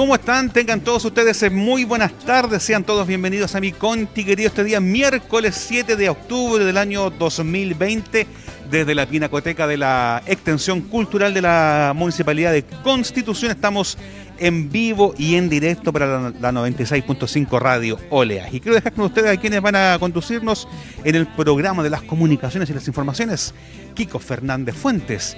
¿Cómo están? Tengan todos ustedes eh, muy buenas tardes. Sean todos bienvenidos a mi Conti, querido, este día miércoles 7 de octubre del año 2020 desde la Pinacoteca de la Extensión Cultural de la Municipalidad de Constitución. Estamos en vivo y en directo para la, 96.5 Radio Oleas. Y quiero dejar con ustedes a quienes van a conducirnos en el programa de las comunicaciones y las informaciones, Kiko Fernández Fuentes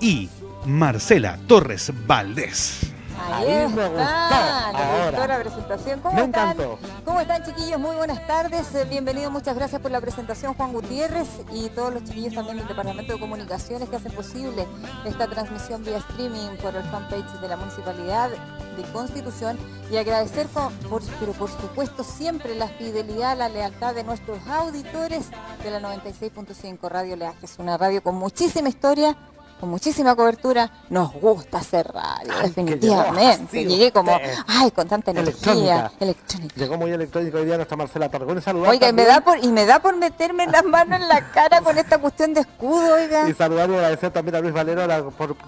y Marcela Torres Valdés. Ahí, está, la presentación. ¿Cómo están? ¿Cómo están chiquillos? Muy buenas tardes. Eh, bienvenidos, muchas gracias por la presentación Juan Gutiérrez y todos los chiquillos también del Departamento de Comunicaciones que hacen posible esta transmisión vía streaming por el fanpage de la Municipalidad de Constitución y agradecer por, pero por supuesto siempre la fidelidad, la lealtad de nuestros auditores de la 96.5 Radio Leajes, una radio con muchísima historia con muchísima cobertura, nos gusta hacer radio, definitivamente. Llegué como, ay, con tanta energía electrónica. Llegó muy electrónico hoy día nuestra Marcela Tarragón. Oiga, y me, da por, y me da por meterme las manos en la cara con esta cuestión de escudo, oiga. Y saludar y agradecer también a Luis Valero de, la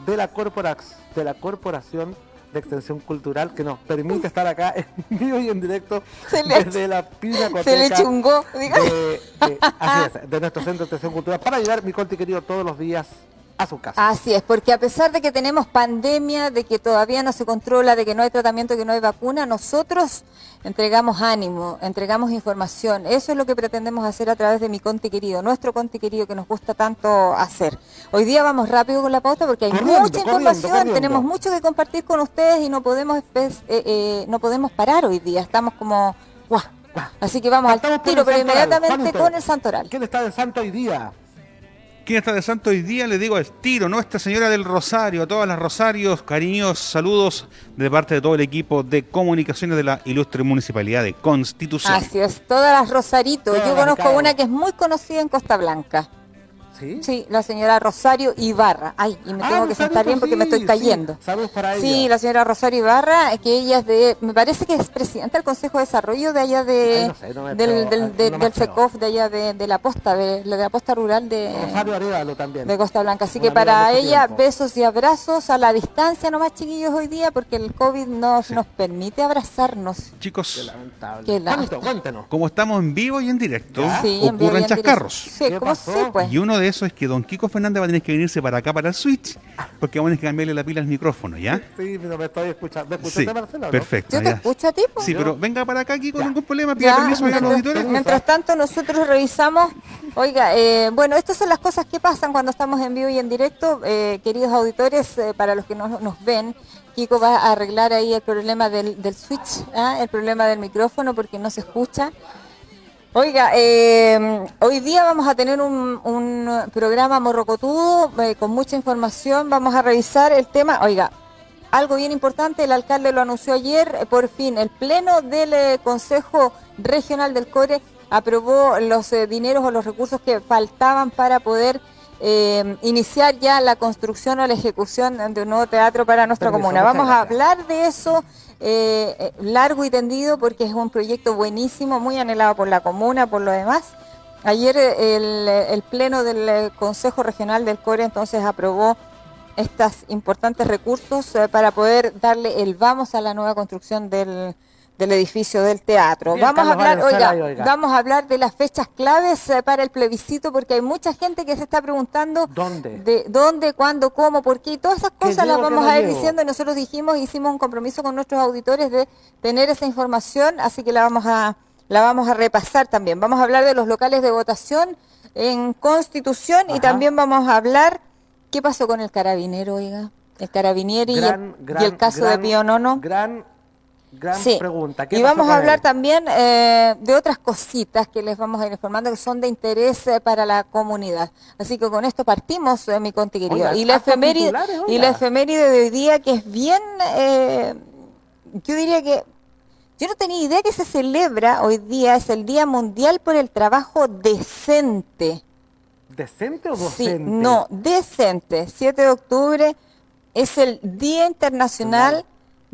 de la Corporación de Extensión Cultural que nos permite estar acá en vivo y en directo desde la pinacoteca. Se le chungó, de, de, así es, de nuestro Centro de Extensión Cultural para ayudar mi conti querido todos los días a su casa. Así es, porque a pesar de que tenemos pandemia, de que todavía no se controla, de que no hay tratamiento, que no hay vacuna, nosotros entregamos ánimo, entregamos información. Eso es lo que pretendemos hacer a través de mi Conti querido, nuestro Conti querido que nos gusta tanto hacer. Hoy día vamos rápido con la pauta porque hay mucha información, tenemos mucho que compartir con ustedes y no podemos, eh, eh, no podemos parar hoy día. Estamos como... Así que vamos al tiro, pero inmediatamente con el santoral. ¿Quién está de santo hoy día? ¿Quién está de santo hoy día? Le digo al tiro, Nuestra Señora del Rosario, a todas las Rosarios, cariños, saludos de parte de todo el equipo de comunicaciones de la ilustre Municipalidad de Constitución. Así es, todas las Rosaritos. Yo conozco una que es muy conocida en Costa Blanca. ¿Sí? la señora Rosario Ibarra. Ay, y me ah, tengo que sentar bien porque me estoy cayendo. Saludos para ella. Sí, la señora Rosario Ibarra, que ella es de, me parece que es presidenta del Consejo de Desarrollo de allá de, del, del, del FECOF, de allá de, la posta, de, la posta rural de, Rosario también. de Costa Blanca. Así que para ella, besos y abrazos a la distancia nomás, chiquillos, hoy día, porque el COVID nos, nos permite abrazarnos. Chicos, Qué lamentable. cuéntanos. Como estamos en vivo y en directo, ocurren chascarros. Sí, ¿cómo sí, pues. Y uno de eso es que don Kiko Fernández va a tener que venirse para acá, para el Switch, porque vamos a tener que cambiarle la pila al micrófono, ¿ya? Sí, pero me estoy escuchando. ¿Me escuchaste, Marcelo? Perfecto. Yo te escucho a ti, Sí, pero venga para acá, Kiko, ningún problema, pida permiso a los auditores. Mientras tanto, nosotros revisamos. Oiga, eh, bueno, estas son las cosas que pasan cuando estamos en vivo y en directo. Eh, queridos auditores, eh, para los que no, nos ven, Kiko va a arreglar ahí el problema del, del switch, ¿ah? el problema del micrófono, porque no se escucha. Oiga, eh, hoy día vamos a tener un, programa morrocotudo eh, con mucha información. Vamos a revisar el tema. Oiga, algo bien importante, el alcalde lo anunció ayer, eh, por fin, el pleno del Consejo Regional del CORE aprobó los dineros o los recursos que faltaban para poder iniciar ya la construcción o la ejecución de un nuevo teatro para nuestra comuna. Vamos a hablar de eso eh, eh, largo y tendido porque es un proyecto buenísimo, muy anhelado por la comuna, por lo demás. Ayer eh, el, Pleno del Consejo Regional del CORE entonces aprobó estos importantes recursos para poder darle el vamos a la nueva construcción del, del edificio del teatro. vamos a hablar, oiga, vamos a hablar de las fechas claves eh, para el plebiscito porque hay mucha gente que se está preguntando dónde, de dónde, cuándo, cómo, por qué, y todas esas cosas las vamos a ir diciendo. Nosotros dijimos, hicimos un compromiso con nuestros auditores de tener esa información, así que la vamos a la vamos a repasar también. Vamos a hablar de los locales de votación en Constitución y también vamos a hablar qué pasó con el carabinero, oiga, el carabinero y, el, caso de Pío Nono. Gran Gran pregunta. y vamos a hablar también eh, de otras cositas que les vamos a ir informando que son de interés eh, para la comunidad. Así que con esto partimos, eh, mi conti y la efeméride y la efeméride de hoy día que es bien, yo diría que yo no tenía idea que se celebra hoy día, es el Día Mundial por el Trabajo Decente. ¿Decente o docente? no, decente. 7 de octubre es el Día Internacional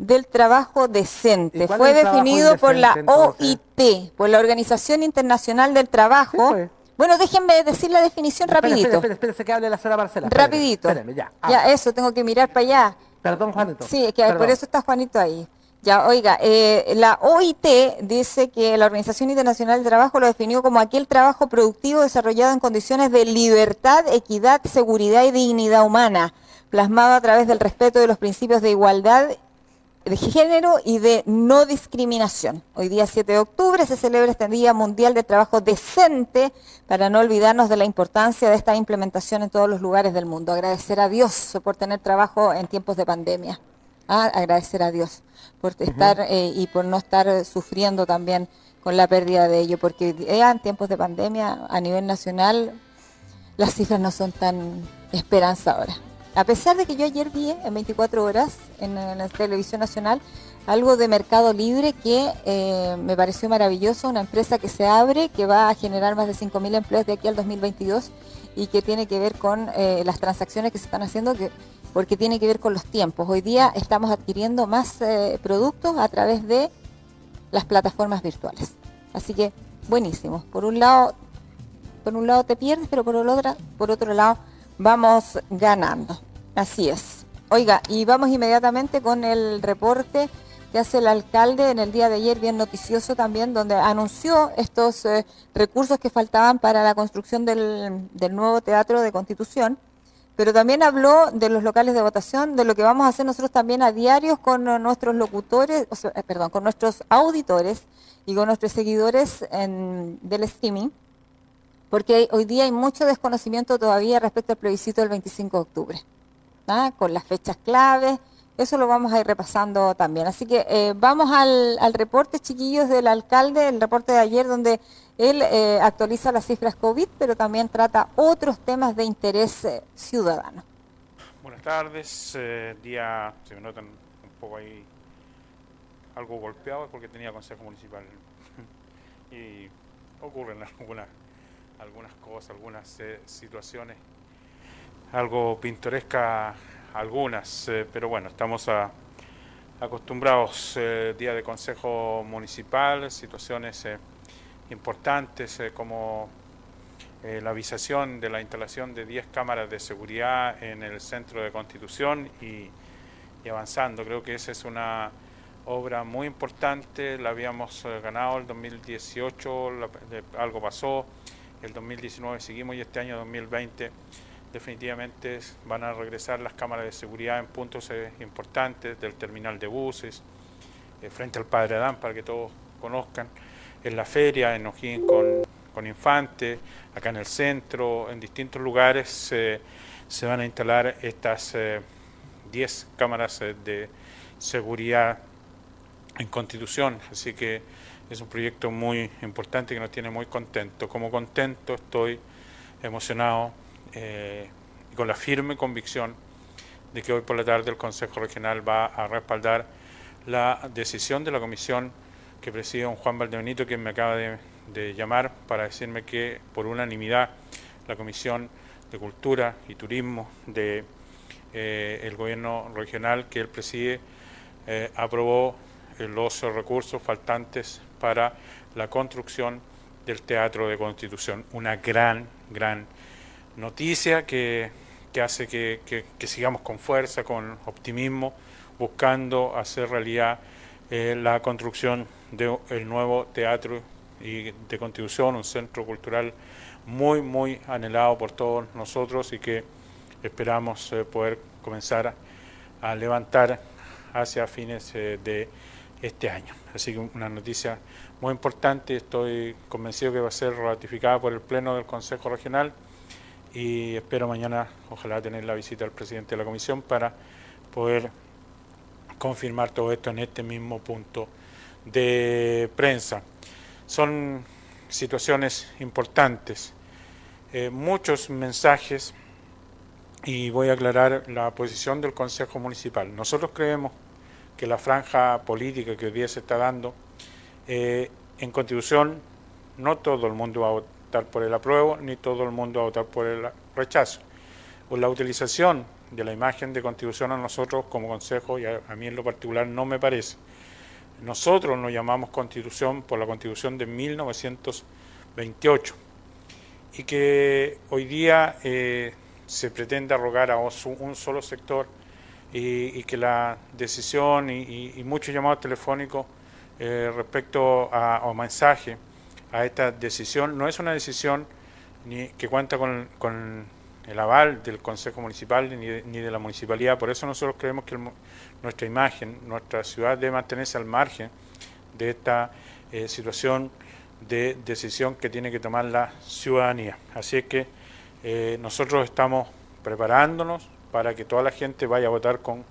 del trabajo decente. Fue definido por la OIT, por la Organización Internacional del Trabajo. Pues. bueno, déjenme decir la definición rapidito. Espera, espera, que hable la señora Marcela. Rapidito. ya. Ya, eso, tengo que mirar para allá. Perdón, Juanito. Sí, es que por eso está Juanito ahí. Ya, oiga, eh, la OIT dice que la Organización Internacional del Trabajo lo definió como aquel trabajo productivo desarrollado en condiciones de libertad, equidad, seguridad y dignidad humana, plasmado a través del respeto de los principios de igualdad de género y de no discriminación. Hoy día 7 de octubre se celebra este Día Mundial de Trabajo Decente para no olvidarnos de la importancia de esta implementación en todos los lugares del mundo. Agradecer a Dios por tener trabajo en tiempos de pandemia. ¿ah? Agradecer a Dios por estar eh, y por no estar sufriendo también con la pérdida de ello, porque en tiempos de pandemia a nivel nacional las cifras no son tan esperanzadoras. A pesar de que yo ayer vi en 24 horas en, la televisión nacional algo de Mercado Libre que eh, me pareció maravilloso, una empresa que se abre, que va a generar más de 5.000 empleos de aquí al 2022 y que tiene que ver con eh, las transacciones que se están haciendo, que, porque tiene que ver con los tiempos. Hoy día estamos adquiriendo más eh, productos a través de las plataformas virtuales. Así que buenísimo. Por un lado, por un lado te pierdes, pero por otro, por otro lado vamos ganando. Así es. Oiga, y vamos inmediatamente con el reporte que hace el alcalde en el día de ayer, bien noticioso también, donde anunció estos eh, recursos que faltaban para la construcción del, nuevo Teatro de Constitución, pero también habló de los locales de votación, de lo que vamos a hacer nosotros también a diarios con nuestros locutores, eh, perdón, con nuestros auditores y con nuestros seguidores en, del streaming porque hoy día hay mucho desconocimiento todavía respecto al plebiscito del 25 de octubre, ¿ah? con las fechas claves, eso lo vamos a ir repasando también. Así que eh, vamos al, reporte, chiquillos, del alcalde, el reporte de ayer donde él eh, actualiza las cifras COVID, pero también trata otros temas de interés eh, ciudadano. Buenas tardes, día, se me notan un poco ahí algo golpeado porque tenía consejo municipal y ocurren algunas algunas cosas, algunas eh, situaciones algo pintorescas, algunas, eh, pero bueno, estamos acostumbrados eh, día de consejo municipal, situaciones importantes como la avisación de la instalación de 10 cámaras de seguridad en el centro de Constitución y, avanzando. Creo que esa es una obra muy importante, la habíamos ganado el 2018, algo pasó, el 2019 seguimos y este año 2020 definitivamente van a regresar las cámaras de seguridad en puntos eh, importantes del terminal de buses, eh, frente al Padre Adán para que todos conozcan, en la feria, en O'Higgins con, Infante, acá en el centro, en distintos lugares se van a instalar estas 10 eh, cámaras de seguridad en Constitución, así que es un proyecto muy importante que nos tiene muy contentos. Como contento estoy emocionado eh, y con la firme convicción de que hoy por la tarde el Consejo Regional va a respaldar la decisión de la comisión que preside don Juan Valdebenito, quien me acaba de, llamar para decirme que por unanimidad la Comisión de Cultura y Turismo del de, eh, gobierno regional que él preside eh, aprobó los recursos faltantes para la construcción del Teatro de Constitución. Una gran, gran noticia que, hace que, sigamos con fuerza, con optimismo, buscando hacer realidad eh, la construcción del nuevo Teatro y de Constitución, un centro cultural muy, muy anhelado por todos nosotros y que esperamos eh, poder comenzar a levantar hacia fines eh, de este año. Así que una noticia muy importante, estoy convencido que va a ser ratificada por el Pleno del Consejo Regional y espero mañana, ojalá, tener la visita del presidente de la Comisión para poder confirmar todo esto en este mismo punto de prensa. Son situaciones importantes, eh, muchos mensajes y voy a aclarar la posición del Consejo Municipal. Nosotros creemos que la franja política que hoy día se está dando, eh, en Constitución no todo el mundo va a votar por el apruebo, ni todo el mundo va a votar por el rechazo. O la utilización de la imagen de Constitución a nosotros como Consejo, y a, mí en lo particular no me parece. Nosotros nos llamamos Constitución por la Constitución de 1928 y que hoy día eh, se pretende arrogar a un solo sector y, que la decisión y, muchos llamados telefónicos eh, respecto a, o mensaje a esta decisión no es una decisión ni que cuenta con, con el aval del Consejo Municipal ni de, ni de, la Municipalidad. Por eso nosotros creemos que nuestra imagen, nuestra ciudad debe mantenerse al margen de esta eh, situación de decisión que tiene que tomar la ciudadanía. Así es que eh, nosotros estamos preparándonos para que toda la gente vaya a votar con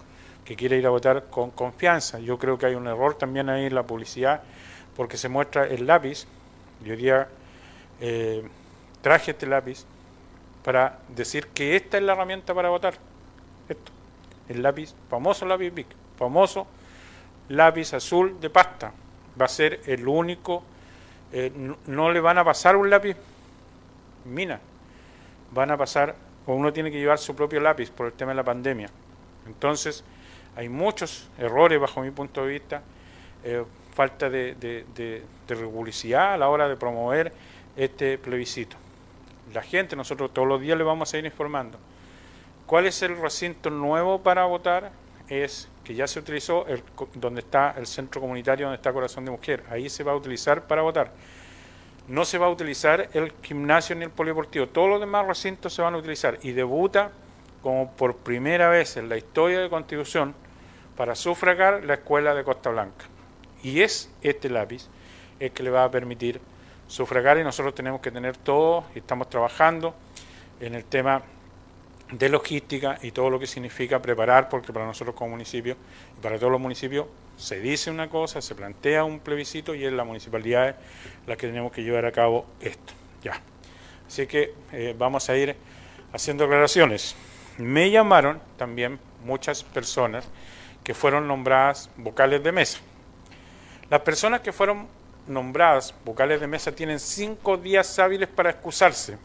que quiere ir a votar con confianza. Yo creo que hay un error también ahí en la publicidad porque se muestra el lápiz. Yo día eh, traje este lápiz para decir que esta es la herramienta para votar. Esto, el lápiz, famoso lápiz Bic, famoso lápiz azul de pasta. Va a ser el único, eh, no, le van a pasar un lápiz mina, van a pasar, o uno tiene que llevar su propio lápiz por el tema de la pandemia. Entonces, hay muchos errores bajo mi punto de vista, eh, falta de, de, de, a la hora de promover este plebiscito la gente, nosotros todos los días le vamos a ir informando. ¿Cuál es el recinto nuevo para votar? Es que ya se utilizó el, donde está el centro comunitario, donde está Corazón de Mujer. Ahí se va a utilizar para votar. No se va a utilizar el gimnasio ni el polideportivo. Todos los demás recintos se van a utilizar. Y debuta como por primera vez en la historia de Constitución para sufragar la escuela de Costa Blanca. Y es este lápiz el que le va a permitir sufragar y nosotros tenemos que tener todo y estamos trabajando en el tema de logística y todo lo que significa preparar, porque para nosotros como municipio y para todos los municipios se dice una cosa, se plantea un plebiscito y es la municipalidad la que tenemos que llevar a cabo esto. Ya. Así que eh, vamos a ir haciendo aclaraciones. Me llamaron también muchas personas que fueron nombradas vocales de mesa. Las personas que fueron nombradas vocales de mesa tienen cinco días hábiles para excusarse.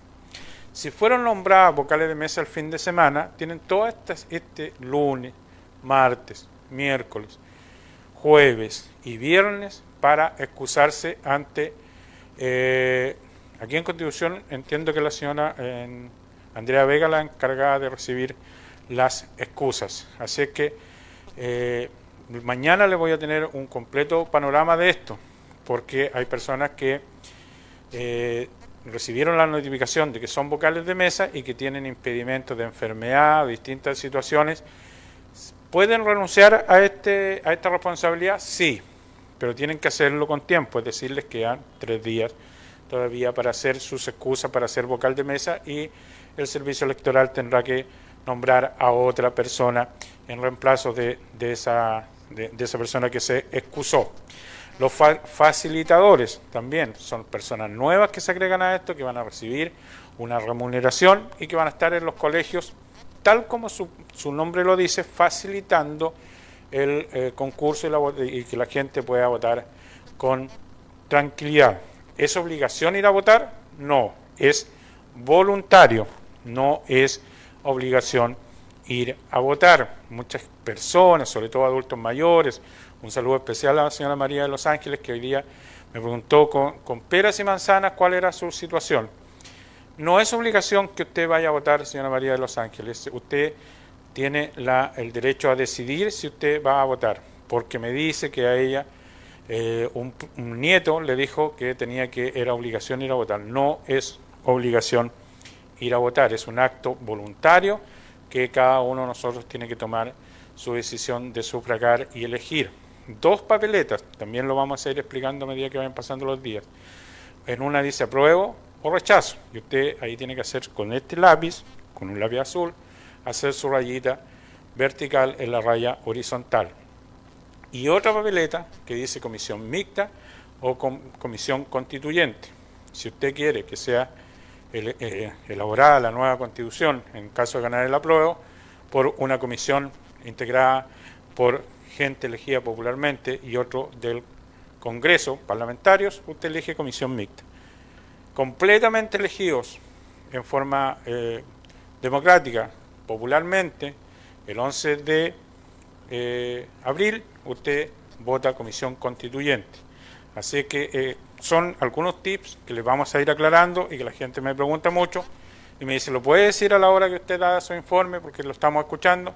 Si fueron nombradas vocales de mesa el fin de semana, tienen todas estas, este lunes, martes, miércoles, jueves y viernes para excusarse ante... Eh, aquí en Constitución entiendo que la señora Andrea Vega la encargada de recibir las excusas. Así que eh, mañana le voy a tener un completo panorama de esto porque hay personas que eh, recibieron la notificación de que son vocales de mesa y que tienen impedimentos de enfermedad distintas situaciones. ¿Pueden renunciar a, este, a esta responsabilidad? Sí, pero tienen que hacerlo con tiempo, es decir, les quedan tres días todavía para hacer sus excusas para ser vocal de mesa y el servicio electoral tendrá que nombrar a otra persona en reemplazo de, esa, de esa persona que se excusó. Los facilitadores también son personas nuevas que se agregan a esto, que van a recibir una remuneración y que van a estar en los colegios, tal como su, nombre lo dice, facilitando el eh, concurso y, y que la gente pueda votar con tranquilidad. ¿Es obligación ir a votar? No, es voluntario, no es obligación ir a votar. Muchas personas, sobre todo adultos mayores, un saludo especial a la señora María de Los Ángeles, que hoy día me preguntó con, peras y manzanas cuál era su situación. No es obligación que usted vaya a votar, señora María de Los Ángeles. Usted tiene la, el derecho a decidir si usted va a votar, porque me dice que a ella eh, un, un, nieto le dijo que tenía que era obligación ir a votar. No es obligación ir a votar, es un acto voluntario que cada uno de nosotros tiene que tomar su decisión de sufragar y elegir dos papeletas, también lo vamos a ir explicando a medida que vayan pasando los días. En una dice apruebo o rechazo, y usted ahí tiene que hacer con este lápiz, con un lápiz azul, hacer su rayita vertical en la raya horizontal. Y otra papeleta que dice comisión mixta o comisión constituyente. Si usted quiere que sea eh, elaborada la nueva constitución, en caso de ganar el apruebo, por una comisión integrada por gente elegida popularmente y otro del Congreso, parlamentarios, usted elige comisión mixta. Completamente elegidos en forma eh, democrática, popularmente, el 11 de eh, abril, usted vota comisión constituyente. Así que eh, son algunos tips que les vamos a ir aclarando y que la gente me pregunta mucho y me dice, ¿lo puede decir a la hora que usted da su informe? Porque lo estamos escuchando.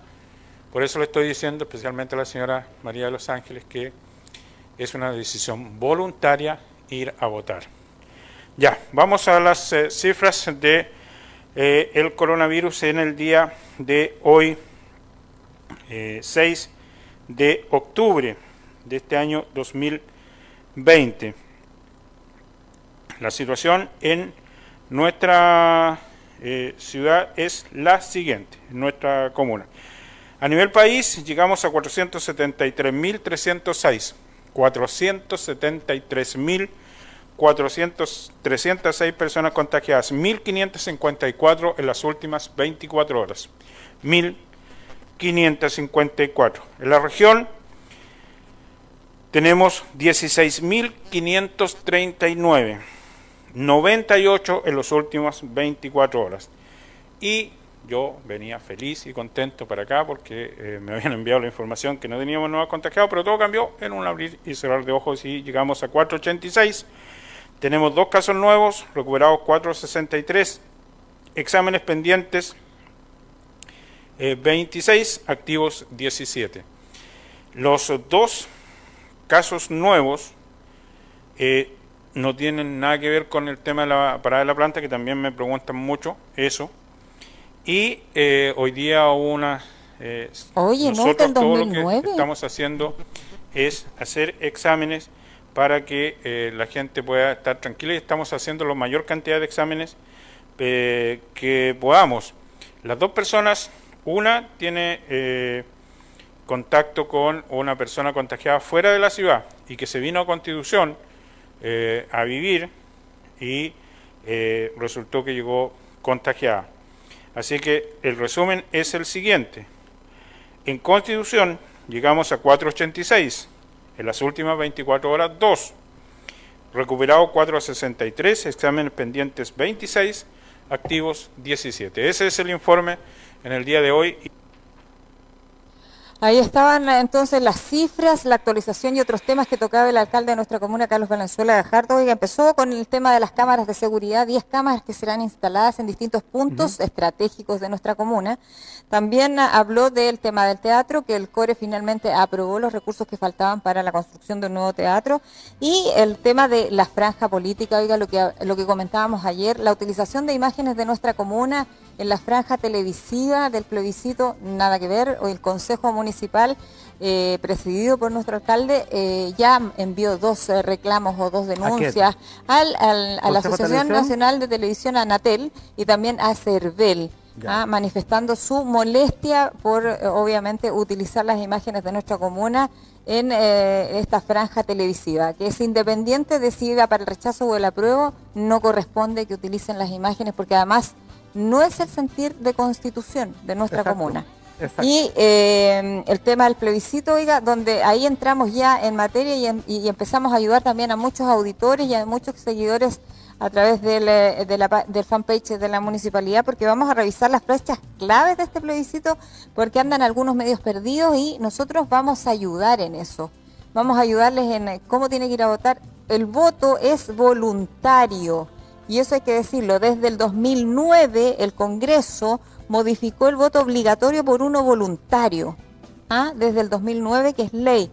Por eso le estoy diciendo especialmente a la señora María de los Ángeles que es una decisión voluntaria ir a votar. Ya, vamos a las eh, cifras de eh, el coronavirus en el día de hoy, 6 eh, de octubre de este año 2020. La situación en nuestra ciudad es la siguiente, en nuestra comuna. A nivel país llegamos a 473.306. 473.306 personas contagiadas, 1.554 en las últimas 24 horas. 1.554. En la región tenemos 16.539, 98 en las últimas 24 horas. Y yo venía feliz y contento para acá porque eh, me habían enviado la información que no teníamos nuevos contagiados, pero todo cambió en un abrir y cerrar de ojos y llegamos a 486. Tenemos dos casos nuevos, recuperados 463, exámenes pendientes 26, eh, activos 17. Los dos casos nuevos eh, no tienen nada que ver con el tema de la parada de la planta, que también me preguntan mucho eso. Y eh, hoy día una... Eh, Oye, nosotros todo lo que estamos haciendo es hacer exámenes para que eh, la gente pueda estar tranquila y estamos haciendo la mayor cantidad de exámenes que podamos. Las dos personas, una tiene contacto con una persona contagiada fuera de la ciudad y que se vino a Constitución a vivir y resultó que llegó contagiada. Así que el resumen es el siguiente. En Constitución llegamos a 486, en las últimas 24 horas 2, recuperado 463, exámenes pendientes 26, activos 17. Ese es el informe en el día de hoy. Ahí estaban entonces las cifras, la actualización y otros temas que tocaba el alcalde de nuestra comuna, Carlos Valenzuela de Jardo. Oiga, empezó con el tema de las cámaras de seguridad, 10 cámaras que serán instaladas en distintos puntos estratégicos de nuestra comuna. También habló del tema del teatro, que el CORE finalmente aprobó los recursos que faltaban para la construcción de un nuevo teatro. Y el tema de la franja política, oiga, lo que, lo que comentábamos ayer, la utilización de imágenes de nuestra comuna en la franja televisiva del plebiscito, nada que ver, o el Consejo Municipal, eh, presidido por nuestro alcalde, eh, ya envió dos eh, reclamos o dos denuncias a la Asociación Nacional de Televisión, Anatel, y también a CERVEL. ¿ah? manifestando su molestia por, obviamente, utilizar las imágenes de nuestra comuna en esta franja televisiva, que es independiente de si iba para el rechazo o el apruebo, no corresponde que utilicen las imágenes, porque además no es el sentir de constitución de nuestra comuna. Y eh, el tema del plebiscito, oiga, donde ahí entramos ya en materia em, y, empezamos a ayudar también a muchos auditores y a muchos seguidores a través del, eh, del fanpage de la municipalidad, porque vamos a revisar las fechas claves de este plebiscito, porque andan algunos medios perdidos y nosotros vamos a ayudar en eso. Vamos a ayudarles en eh, cómo tiene que ir a votar. El voto es voluntario y eso hay que decirlo, desde el 2009 el Congreso modificó el voto obligatorio por uno voluntario, ¿ah? desde el 2009 que es ley.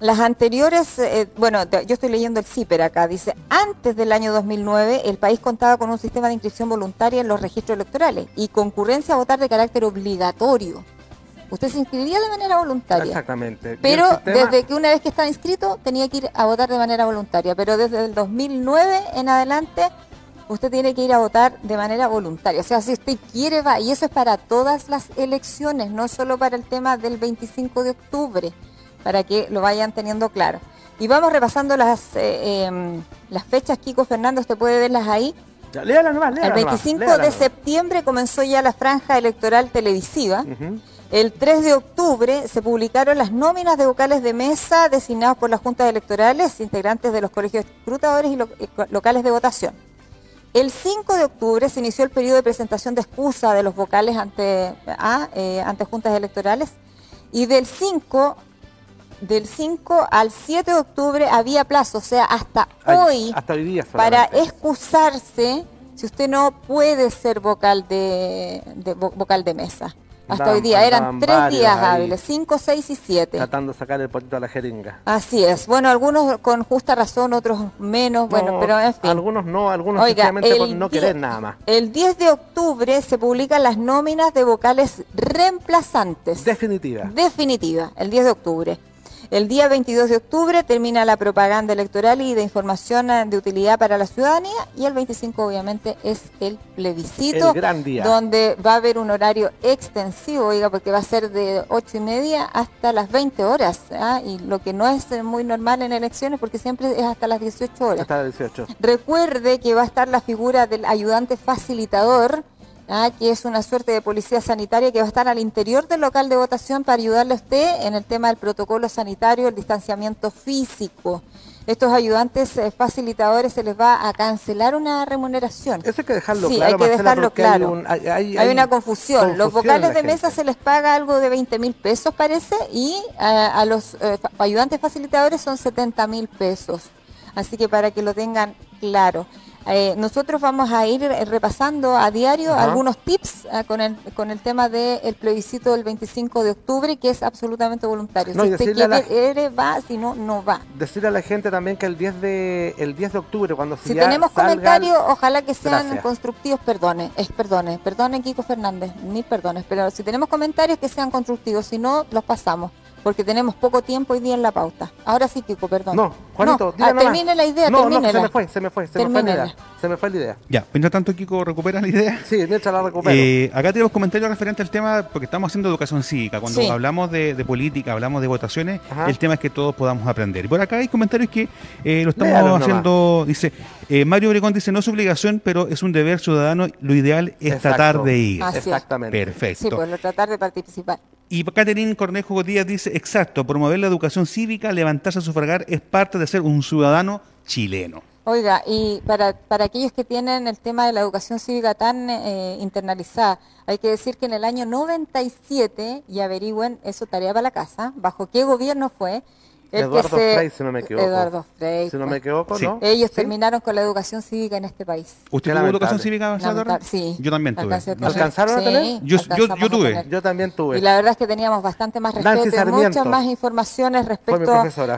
Las anteriores, eh, bueno, yo estoy leyendo el CIPER acá, dice, antes del año 2009 el país contaba con un sistema de inscripción voluntaria en los registros electorales y concurrencia a votar de carácter obligatorio. Usted se inscribía de manera voluntaria. Exactamente. Pero desde que una vez que estaba inscrito tenía que ir a votar de manera voluntaria. Pero desde el 2009 en adelante usted tiene que ir a votar de manera voluntaria. O sea, si usted quiere, va. Y eso es para todas las elecciones, no solo para el tema del 25 de octubre, para que lo vayan teniendo claro. Y vamos repasando las, eh, em, las fechas, Kiko Fernando, usted puede verlas ahí. léala nomás, El 25 de septiembre comenzó ya la franja electoral televisiva. El 3 de octubre se publicaron las nóminas de vocales de mesa designados por las juntas electorales, integrantes de los colegios escrutadores y locales de votación. El 5 de octubre se inició el periodo de presentación de excusa de los vocales ante, ah, eh, ante juntas electorales y del 5, del 5 al 7 de octubre había plazo, o sea, hasta hoy para excusarse si usted no puede ser vocal de, vocal de mesa. Hasta hoy día. Eran tres días hábiles, cinco, seis y siete. Tratando de sacar el potito a la jeringa. Así es. Bueno, algunos con justa razón, otros menos. bueno, pero en fin. Algunos no, algunos simplemente por no querer nada más. El 10 de octubre se publican las nóminas de vocales reemplazantes. Definitiva. Definitiva, el 10 de octubre. El día 22 de octubre termina la propaganda electoral y de información eh, de utilidad para la ciudadanía y el 25 obviamente es el plebiscito. El gran día. Donde va a haber un horario extensivo, oiga, porque va a ser de 8 y media hasta las 20 horas. ¿ah? Y lo que no es muy normal en elecciones porque siempre es hasta las 18 horas. Hasta las 18. Recuerde que va a estar la figura del ayudante facilitador ¿ah? que es una suerte de policía sanitaria que va a estar al interior del local de votación para ayudarle a usted en el tema del protocolo sanitario, el distanciamiento físico. Estos ayudantes eh, facilitadores se les va a cancelar una remuneración. Eso hay que dejarlo sí, claro. hay que dejarlo claro. Hay, una confusión. Los vocales de mesa se les paga algo de 20 mil pesos, parece, y a, los eh, ayudantes facilitadores son 70 mil pesos. Así que para que lo tengan claro. Eh, nosotros vamos a ir eh, repasando a diario algunos tips eh, con, el, con el tema del plebiscito del 25 de octubre, que es absolutamente voluntario. si usted quiere, va, si no, no va. Decirle a la gente también que el 10 de, el 10 de octubre, cuando Si tenemos comentarios, ojalá que sean constructivos, perdone, es perdone, perdone Kiko Fernández, mil perdones, pero si tenemos comentarios que sean constructivos, si no, los pasamos porque tenemos poco tiempo hoy día en la pauta. Ahora sí, Kiko, perdón. No, Juanito, no, ah, termine la idea, no, No, se me fue, se me fue, se me fue la idea. Se me fue la idea. Ya, mientras tanto, Kiko, ¿recupera la idea? Sí, mientras la recupero. Eh, acá tenemos comentarios referentes al tema, porque estamos haciendo educación cívica. Cuando hablamos de, política, hablamos de votaciones, el tema es que todos podamos aprender. Y por acá hay comentarios que eh, lo estamos haciendo, dice, eh, Mario Obregón dice, no es obligación, pero es un deber ciudadano, lo ideal es tratar de ir. Exactamente. Perfecto. Sí, pues tratar de participar. Y Catherine Cornejo Díaz dice, exacto, promover la educación cívica, levantarse a sufragar, es parte de ser un ciudadano chileno. Oiga, y para, para aquellos que tienen el tema de la educación cívica tan eh, internalizada, hay que decir que en el año 97, y averigüen, eso tarea para la casa, bajo qué gobierno fue, Eduardo Frey, si no me equivoco. Eduardo Frey. Si no me equivoco, ¿no? Ellos terminaron con la educación cívica en este país. ¿Usted tuvo educación cívica, Salvador? Sí. Yo también tuve. ¿Alcanzaron a tener? Yo, yo, tuve. Yo también tuve. Y la verdad es que teníamos bastante más respeto y muchas más informaciones respecto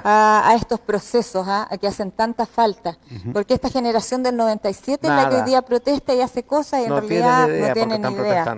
a, estos procesos ¿ah? a que hacen tanta falta. Porque esta generación del 97 es la que hoy día protesta y hace cosas y en realidad no tienen ni idea.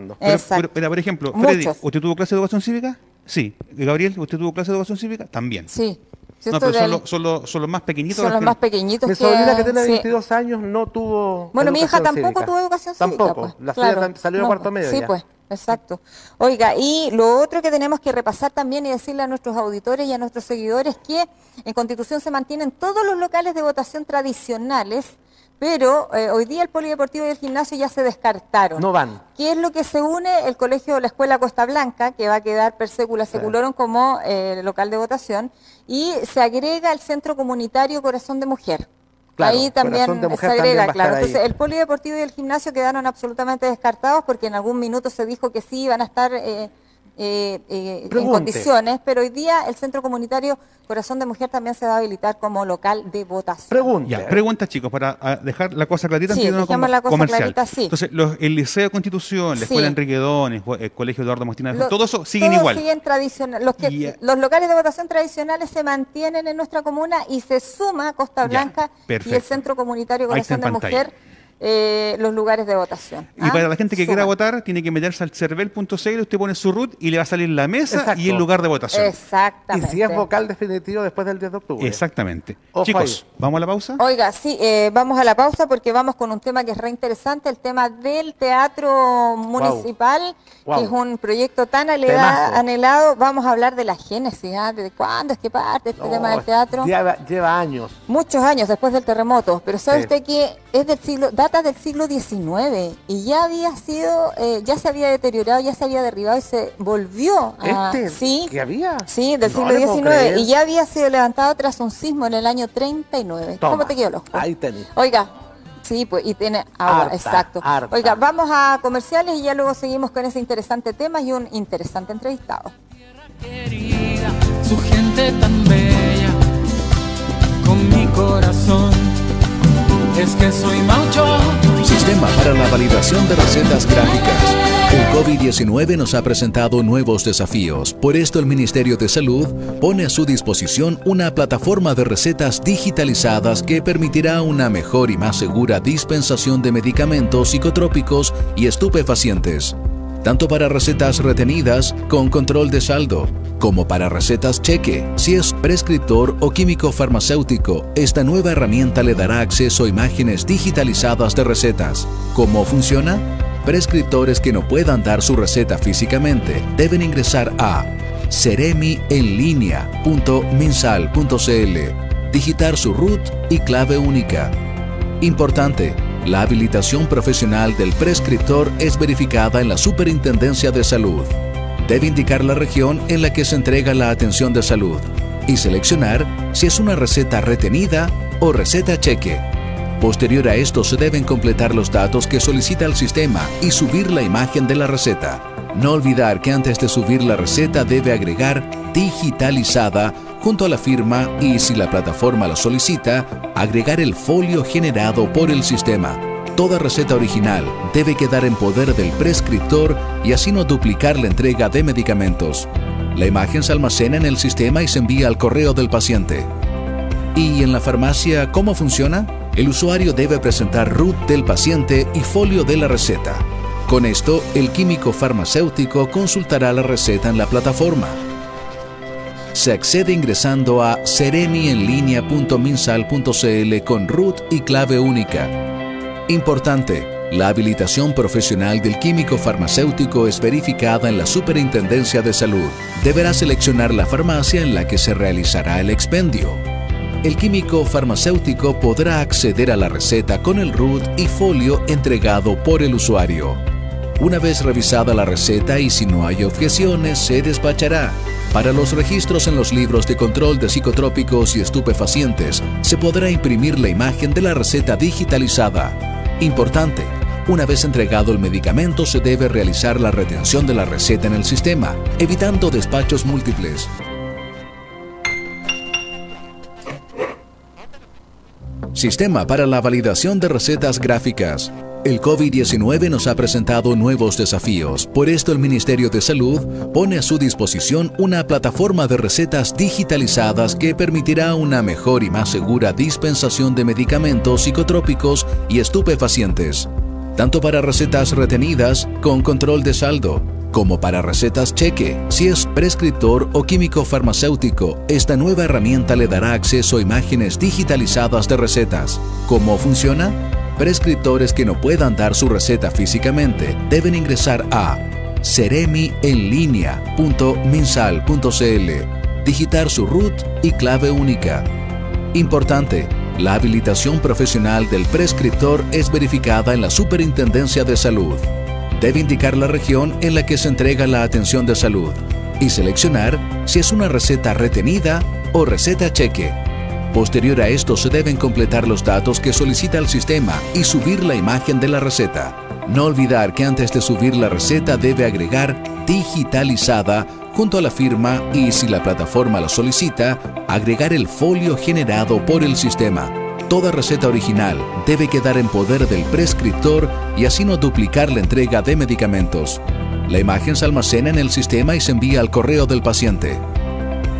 Pero, pero, por ejemplo, Freddy, ¿usted tuvo clase de educación cívica? Sí. Gabriel, ¿usted tuvo clase de educación cívica? También. Sí. No, pero son, los, son, los, son, los, más pequeñitos. Son los, más pequeñitos. Mi sobrina que tiene 22 años no tuvo. Bueno, mi hija tampoco tuvo educación cívica. Tampoco. Pues. La claro. salió a cuarto medio. Sí, pues. Exacto. Oiga, y lo otro que tenemos que repasar también y decirle a nuestros auditores y a nuestros seguidores que en Constitución se mantienen todos los locales de votación tradicionales pero eh, hoy día el polideportivo y el gimnasio ya se descartaron. No van. ¿Qué es lo que se une? El colegio de la Escuela Costa Blanca, que va a quedar per secula seculorum como eh, local de votación, y se agrega el Centro Comunitario Corazón de Mujer. Ahí también se agrega, claro. Entonces, el polideportivo y el gimnasio quedaron absolutamente descartados porque en algún minuto se dijo que sí iban a estar... Eh, eh, eh, en condiciones, pero hoy día el Centro Comunitario Corazón de Mujer también se va a habilitar como local de votación. Pregunta. pregunta, chicos, para ah, dejar la cosa clarita. Sí, dejemos la cosa comercial. clarita, sí. Entonces, los, el Liceo de Constitución, la Escuela Enrique Don, el Colegio Eduardo Mostina, todo eso siguen igual. siguen tradicional. Los, que, los locales de votación tradicionales se mantienen en nuestra comuna y se suma Costa Blanca y el Centro Comunitario Corazón de Mujer eh, los lugares de votación. Y para ¿ah? la gente que quiera votar, tiene que meterse al cervel.cl, usted pone su root y le va a salir la mesa y el lugar de votación. Exactamente. Y si es vocal definitivo después del 10 de octubre. Exactamente. Chicos, ¿vamos a la pausa? Oiga, sí, eh, vamos a la pausa porque vamos con un tema que es re interesante, el tema del teatro municipal, que es un proyecto tan anhelado. Vamos a hablar de la génesis, ¿ah? ¿de cuándo es que parte este tema del teatro? Lleva, años. Muchos años después del terremoto, pero ¿sabe usted que es del siglo del siglo XIX y ya había sido, eh, ya se había deteriorado, ya se había derribado y se volvió a... ¿Este? ¿Sí? ¿Que había? Sí, del siglo XIX y ya había sido levantado tras un sismo en el año 39. ¿Cómo te quedó los Ahí tenés. Oiga, Sí, pues, y tiene agua, exacto. Oiga, vamos a comerciales y ya luego seguimos con ese interesante tema y un interesante entrevistado. su gente tan bella, con mi corazón es que soy Maucho. Sistema para la validación de recetas gráficas El COVID-19 nos ha presentado nuevos desafíos. Por esto el Ministerio de Salud pone a su disposición una plataforma de recetas digitalizadas que permitirá una mejor y más segura dispensación de medicamentos psicotrópicos y estupefacientes tanto para recetas retenidas con control de saldo, como para recetas cheque. Si es prescriptor o químico farmacéutico, esta nueva herramienta le dará acceso a imágenes digitalizadas de recetas. ¿Cómo funciona? prescriptores que no puedan dar su receta físicamente deben ingresar a seremienlinea.minsal.cl, digitar su root y clave única. Importante, la habilitación profesional del prescriptor es verificada en la Superintendencia de Salud. Debe indicar la región en la que se entrega la atención de salud y seleccionar si es una receta retenida o receta cheque. Posterior a esto se deben completar los datos que solicita el sistema y subir la imagen de la receta. No olvidar que antes de subir la receta debe agregar digitalizada junto a la firma y si la plataforma lo solicita, agregar el folio generado por el sistema. Toda receta original debe quedar en poder del prescriptor y así no duplicar la entrega de medicamentos. La imagen se almacena en el sistema y se envía al correo del paciente. ¿Y en la farmacia cómo funciona? el usuario debe presentar root del paciente y folio de la receta. Con esto, el químico farmacéutico consultará la receta en la plataforma. Se accede ingresando a seremienlinea.minsal.cl con root y clave única. Importante, la habilitación profesional del químico farmacéutico es verificada en la Superintendencia de Salud. Deberá seleccionar la farmacia en la que se realizará el expendio el químico farmacéutico podrá acceder a la receta con el root y folio entregado por el usuario. Una vez revisada la receta y si no hay objeciones, se despachará. Para los registros en los libros de control de psicotrópicos y estupefacientes, se podrá imprimir la imagen de la receta digitalizada. Importante, una vez entregado el medicamento se debe realizar la retención de la receta en el sistema, evitando despachos múltiples. Sistema para la validación de recetas gráficas. El COVID-19 nos ha presentado nuevos desafíos, por esto el Ministerio de Salud pone a su disposición una plataforma de recetas digitalizadas que permitirá una mejor y más segura dispensación de medicamentos psicotrópicos y estupefacientes, tanto para recetas retenidas con control de saldo, como para recetas cheque. Si es prescriptor o químico farmacéutico, esta nueva herramienta le dará acceso a imágenes digitalizadas de recetas. ¿Cómo funciona? Prescriptores que no puedan dar su receta físicamente deben ingresar a seremienlinea.minsal.cl, digitar su root y clave única. Importante, la habilitación profesional del prescriptor es verificada en la Superintendencia de Salud debe indicar la región en la que se entrega la atención de salud y seleccionar si es una receta retenida o receta cheque. Posterior a esto se deben completar los datos que solicita el sistema y subir la imagen de la receta. No olvidar que antes de subir la receta debe agregar digitalizada junto a la firma y si la plataforma lo solicita, agregar el folio generado por el sistema. Toda receta original debe quedar en poder del prescriptor y así no duplicar la entrega de medicamentos. La imagen se almacena en el sistema y se envía al correo del paciente.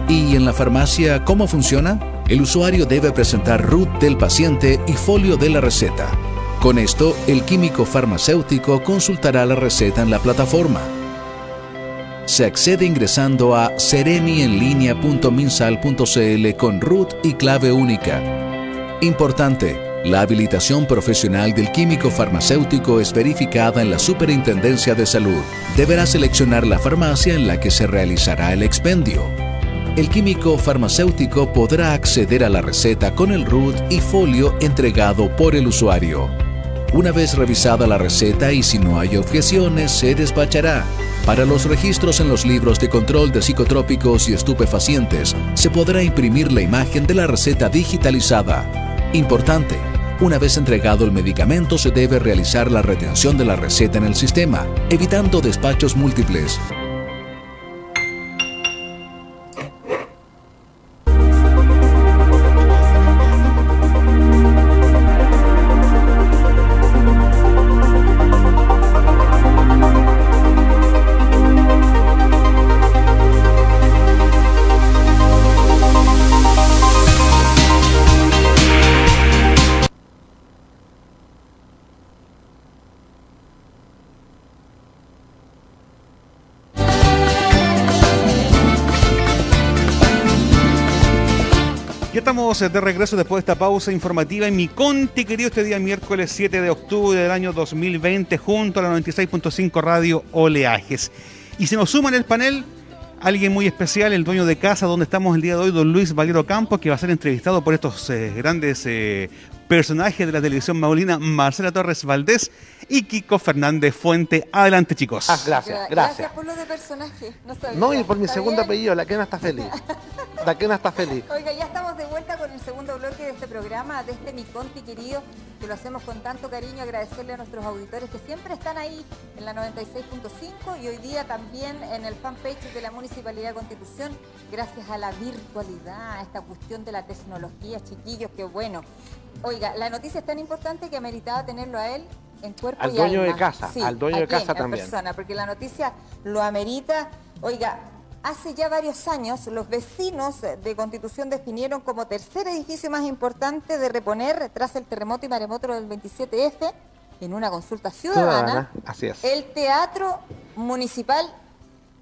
¿Y en la farmacia cómo funciona? El usuario debe presentar root del paciente y folio de la receta. Con esto, el químico farmacéutico consultará la receta en la plataforma. Se accede ingresando a seremienlinea.minsal.cl con root y clave única Importante, la habilitación profesional del químico farmacéutico es verificada en la Superintendencia de Salud. Deberá seleccionar la farmacia en la que se realizará el expendio. El químico farmacéutico podrá acceder a la receta con el root y folio entregado por el usuario. Una vez revisada la receta y si no hay objeciones, se despachará. Para los registros en los libros de control de psicotrópicos y estupefacientes, se podrá imprimir la imagen de la receta digitalizada Importante, una vez entregado el medicamento se debe realizar la retención de la receta en el sistema, evitando despachos múltiples. Estamos de regreso después de esta pausa informativa en mi Conti, querido, este día miércoles 7 de octubre del año 2020, junto a la 96.5 Radio Oleajes. Y se nos suma en el panel alguien muy especial, el dueño de casa donde estamos el día de hoy, don Luis Valero Campos, que va a ser entrevistado por estos eh, grandes eh, personajes de la televisión maulina, Marcela Torres Valdés y Kiko Fernández Fuente. Adelante, chicos. Ah, gracias, gracias. Gracias por lo de personaje. No, no y por mi segundo apellido, la quena está feliz. La quena está feliz. Oiga, ya estamos de vuelta con el segundo bloque de este programa, de este Mi Conti querido, que lo hacemos con tanto cariño. Agradecerle a nuestros auditores que siempre están ahí en la 96.5 y hoy día también en el fanpage de la Municipalidad de Constitución, gracias a la virtualidad, a esta cuestión de la tecnología, chiquillos, que bueno. Oiga, la noticia es tan importante que ameritaba tenerlo a él en cuerpo al y dueño alma. de casa, Sí, al dueño ¿a de casa también. persona, porque la noticia lo amerita. Oiga, hace ya varios años los vecinos de Constitución definieron como tercer edificio más importante de reponer tras el terremoto y maremoto del 27F en una consulta ciudadana, Ciudadana, así es. el Teatro Municipal.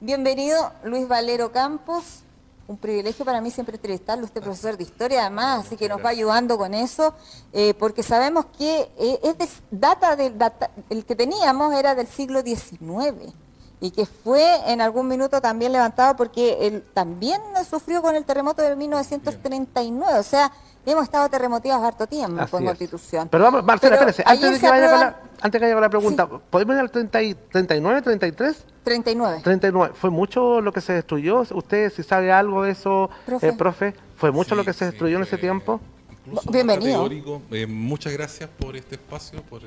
Bienvenido Luis Valero Campos. Un privilegio para mí siempre entrevistarlo, usted profesor de historia además, así que nos va ayudando con eso, eh, porque sabemos que eh, es de- data del data- el que teníamos era del siglo XIX y que fue en algún minuto también levantado porque él también sufrió con el terremoto de 1939, o sea, hemos estado terremoteados harto tiempo Así en es. Constitución. Pero vamos, Marcela, Pero espérese, antes de, que vaya con la, aprueban- antes que vaya con la pregunta, ¿podemos ir al 30 y- 39, 33? 39. 39. ¿Fue mucho lo que se destruyó? ¿Usted si sabe algo de eso, Profe. eh, profe? ¿Fue mucho lo que se sí, destruyó en ese tiempo? incluso Bienvenido. Eh, muchas gracias por este espacio, por,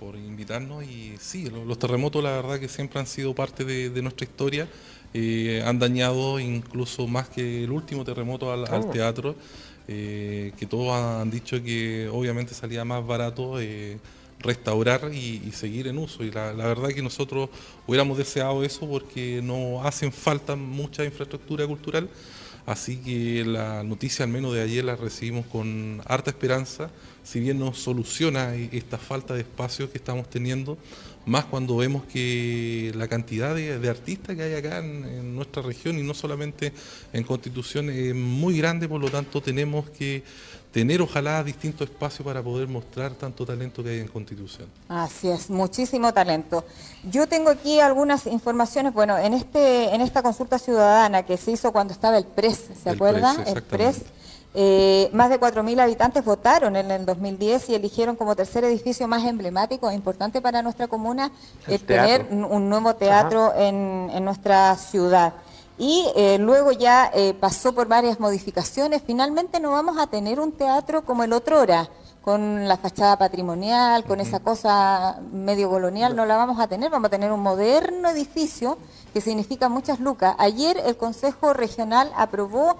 por invitarnos. Y sí, lo- los, terremotos la verdad que siempre han sido parte de, de nuestra historia. Eh, han dañado incluso más que el último terremoto al, al Oh. teatro, eh, que todos han dicho que obviamente salía más barato. eh, restaurar y, y seguir en uso y la, la verdad que nosotros hubiéramos deseado eso porque no hacen falta mucha infraestructura cultural Así que la noticia, al menos de ayer, la recibimos con harta esperanza, si bien nos soluciona esta falta de espacio que estamos teniendo, más cuando vemos que la cantidad de, de artistas que hay acá en, en nuestra región y no solamente en Constitución es muy grande, por lo tanto tenemos que tener ojalá distintos espacios para poder mostrar tanto talento que hay en Constitución. Así es, muchísimo talento. Yo tengo aquí algunas informaciones, bueno, en este en esta consulta ciudadana que se hizo cuando estaba el PRES, ¿se El acuerdan? PRES, el. PRES. Eh, más de 4.000 habitantes votaron en el 2010 y eligieron como tercer edificio más emblemático e importante para nuestra comuna El el, tener un, nuevo teatro en, en nuestra ciudad. Y eh, luego ya eh, pasó por varias modificaciones. Finalmente no vamos a tener un teatro como el otrora, con la fachada patrimonial, con esa cosa medio colonial, no la vamos a tener. Vamos a tener un moderno edificio que significa muchas lucas. Ayer el Consejo Regional aprobó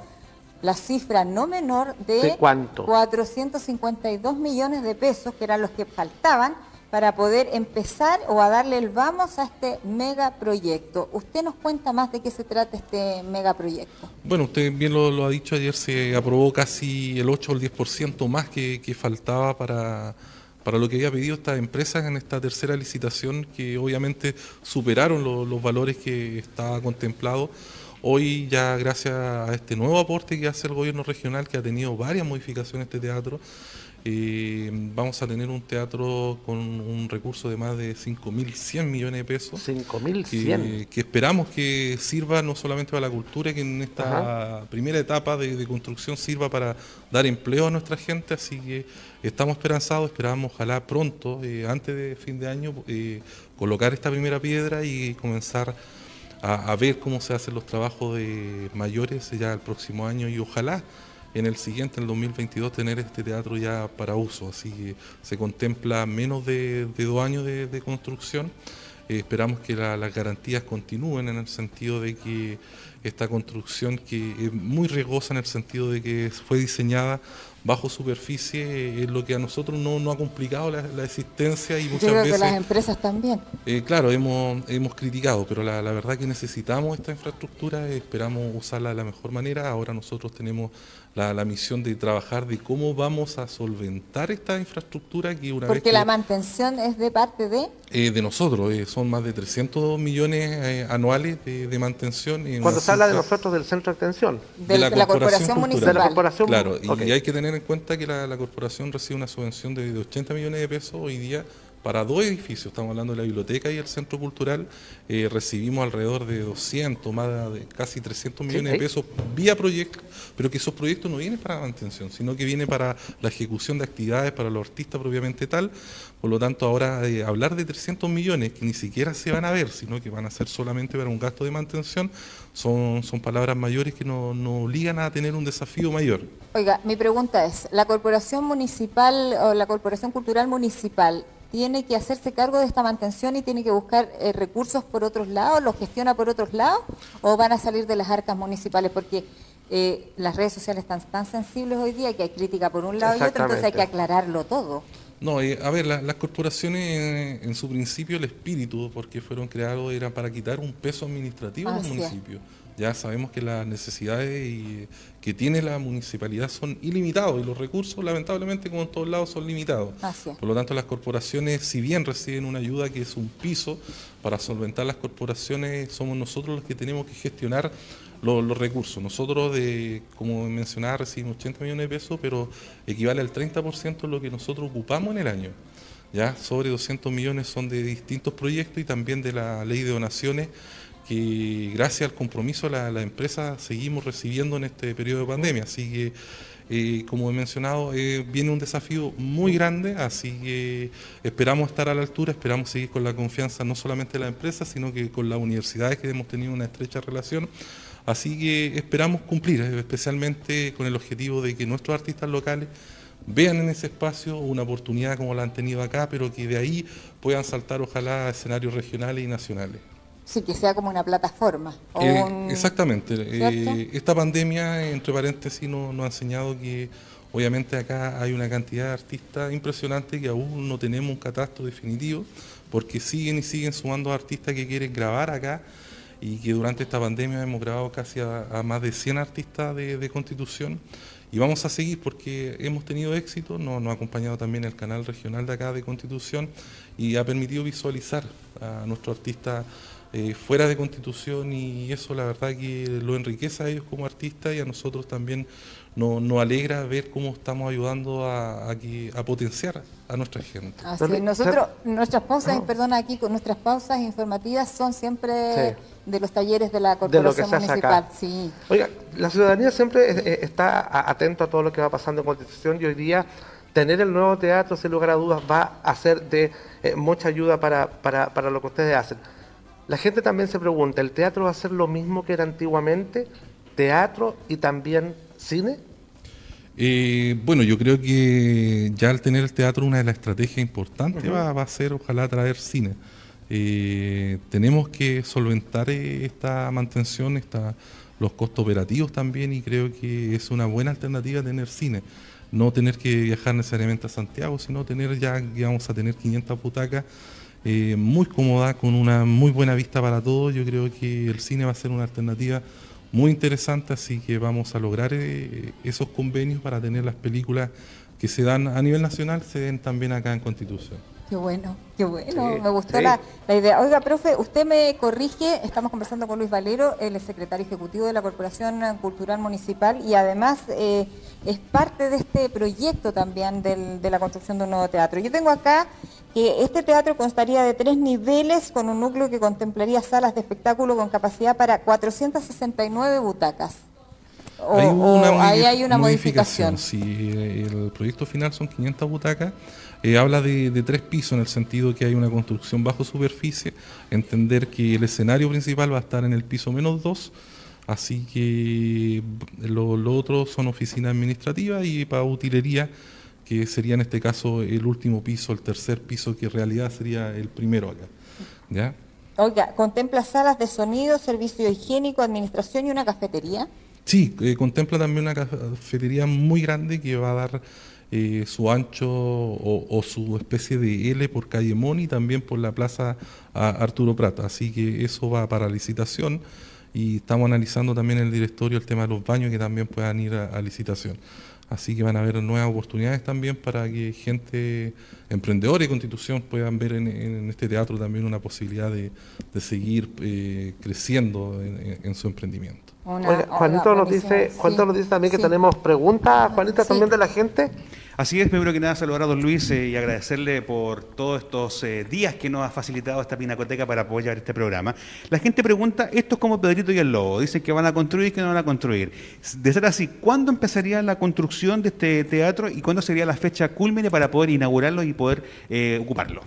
la cifra no menor de, ¿De cuánto? 452 millones de pesos, que eran los que faltaban, para poder empezar o a darle el vamos a este megaproyecto. ¿Usted nos cuenta más de qué se trata este megaproyecto? Bueno, usted bien lo, lo ha dicho ayer, se aprobó casi el 8 o el 10% más que, que faltaba para, para lo que había pedido estas empresas en esta tercera licitación, que obviamente superaron lo- los valores que estaba contemplado. Hoy ya gracias a este nuevo aporte que hace el gobierno regional, que ha tenido varias modificaciones este teatro, eh, vamos a tener un teatro con un recurso de más de 5.100 millones de pesos 5.100. que, que esperamos que sirva no solamente para la cultura, que en esta primera etapa de, de construcción sirva para dar empleo a nuestra gente, así que estamos esperanzados, esperamos ojalá pronto, eh, antes de fin de año, eh, colocar esta primera piedra y comenzar a, ver cómo se hacen los trabajos de mayores ya el próximo año y ojalá en el siguiente, en el 2022, tener este teatro ya para uso. Así que se contempla menos de, dos años de, construcción. Eh, esperamos que la- las garantías continúen en el sentido de que esta construcción, que es muy riesgosa en el sentido de que fue diseñada bajo superficie, es lo que a nosotros no nos ha complicado la, la existencia y Yo muchas creo que veces... las empresas también. Eh, claro, hemos, hemos criticado, pero la, la verdad que necesitamos esta infraestructura, esperamos usarla de la mejor manera. Ahora nosotros tenemos la, la misión de trabajar de cómo vamos a solventar esta infraestructura que una vez Porque que- la mantención es de parte de... eh, de nosotros, eh, son más de 300 millones eh, anuales de, de mantención. en habla de nosotros del centro de extensión. De, la, corporación, municipal. De la corporación Claro, y hay que tener en cuenta que la, corporación recibe una subvención de, de 80 millones de pesos hoy día para dos edificios, estamos hablando de la biblioteca y el centro cultural, eh, recibimos alrededor de 200, más de casi 300 millones de pesos vía proyecto, pero que esos proyectos no vienen para la mantención, sino que vienen para la ejecución de actividades para los artistas propiamente tal. Por lo tanto, ahora eh, hablar de 300 millones que ni siquiera se van a ver, sino que van a ser solamente para un gasto de mantención, son, son palabras mayores que nos no obligan a tener un desafío mayor. Oiga, mi pregunta es, ¿la corporación municipal o la corporación cultural municipal tiene que hacerse cargo de esta mantención y tiene que buscar eh, recursos por otros lados, lo gestiona por otros lados, o van a salir de las arcas municipales, porque eh, las redes sociales están tan sensibles hoy día que hay crítica por un lado y otro, entonces hay que aclararlo todo. No, eh, a ver, las corporaciones en su principio el espíritu, porque fueron creados, era para quitar un peso administrativo a los municipios. Ya sabemos que las necesidades que tiene la municipalidad son ilimitados y los recursos, lamentablemente, como en todos lados, son limitados. Por lo tanto, las corporaciones, si bien reciben una ayuda que es un piso para solventar las corporaciones, somos nosotros los que tenemos que gestionar los, recursos. Nosotros, de, como mencionaba, recibimos 80 millones de pesos, pero equivale al 30% de lo que nosotros ocupamos en el año. Ya sobre 200 millones son de distintos proyectos y también de la ley de donaciones que gracias al compromiso de la, empresa seguimos recibiendo en este periodo de pandemia. Así que, eh, como he mencionado, eh, viene un desafío muy grande, así que esperamos estar a la altura, esperamos seguir con la confianza no solamente de la empresa, sino que con las universidades que hemos tenido una estrecha relación. Así que esperamos cumplir, especialmente con el objetivo de que nuestros artistas locales vean en ese espacio una oportunidad como la han tenido acá, pero que de ahí puedan saltar ojalá a escenarios regionales y nacionales. Sí, que sea como una plataforma. Eh, exactamente. Eh, esta pandemia, entre paréntesis, nos, ha enseñado que obviamente acá hay una cantidad de artistas impresionante que aún no tenemos un catastro definitivo, porque siguen y siguen sumando artistas que quieren grabar acá y que durante esta pandemia hemos grabado casi a, más de 100 artistas de, constitución. Y vamos a seguir porque hemos tenido éxito, nos, ha acompañado también el canal regional de acá de Constitución y ha permitido visualizar a nuestros artistas eh, fuera de constitución y eso la verdad que lo enriquece a ellos como artistas y a nosotros también nos, alegra ver cómo estamos ayudando a, a, potenciar a nuestra gente. Así nosotros, nuestras pausas, perdona aquí, con nuestras pausas informativas son siempre de los talleres de la Corporación Municipal. Sí. Oiga, la ciudadanía siempre está atento a todo lo que va pasando en Constitución y hoy día tener el nuevo teatro, sin lugar a dudas, va a ser de eh, mucha ayuda para, para, para lo que ustedes hacen. La gente también se pregunta, ¿el teatro va a ser lo mismo que era antiguamente? ¿Teatro y también cine? Eh, bueno, yo creo que ya al tener el teatro una de las estrategias importantes va, a ser ojalá traer cine. Eh, tenemos que solventar eh, esta mantención, esta, los costos operativos también y creo que es una buena alternativa tener cine. No tener que viajar necesariamente a Santiago, sino tener ya, vamos a tener 500 butacas eh, muy cómoda, con una muy buena vista para todos. Yo creo que el cine va a ser una alternativa muy interesante, así que vamos a lograr eh, esos convenios para tener las películas que se dan a nivel nacional, se den también acá en Constitución. Qué bueno, qué bueno, me gustó la, idea. Oiga, profe, usted me corrige, estamos conversando con Luis Valero, el secretario ejecutivo de la Corporación Cultural Municipal y además eh, es parte de este proyecto también de la construcción de un nuevo teatro. Yo tengo acá este teatro constaría de tres niveles con un núcleo que contemplaría salas de espectáculo con capacidad para 469 butacas. O, ahí hay una modificación. Si el proyecto final son 500 butacas, eh, habla de, tres pisos en el sentido que hay una construcción bajo superficie, entender que el escenario principal va a estar en el piso menos 2, así que lo, lo otro son oficinas administrativas y para utilería que sería en este caso el último piso, el tercer piso, que en realidad sería el primero acá. ¿ya? Oiga, ¿contempla salas de sonido, servicio higiénico, administración y una cafetería? Sí, eh, contempla también una cafetería muy grande que va a dar eh, su ancho o, su especie de L por calle Moni, también por la plaza Arturo Prata. Así que eso va para licitación y estamos analizando también en el directorio el tema de los baños que también puedan ir a, a licitación. Así que van a haber nuevas oportunidades también para que gente emprendedora y constitución puedan ver en, este teatro también una posibilidad de, seguir eh, creciendo en, en- en su emprendimiento. Una- Oiga, Juanito nos dice, sí. Juanito nos dice también que Sí. tenemos preguntas, Juanita, Sí. también de la gente. Así es, primero que nada saludar a don Luis eh, y agradecerle por todos estos eh, días que nos ha facilitado esta pinacoteca para poder llevar este programa. La gente pregunta, esto es como Pedrito y el Lobo, dicen que van a construir y que no van a construir. De ser así, ¿cuándo empezaría la construcción de este teatro y cuándo sería la fecha cúlmine para poder inaugurarlo y poder eh, ocuparlo?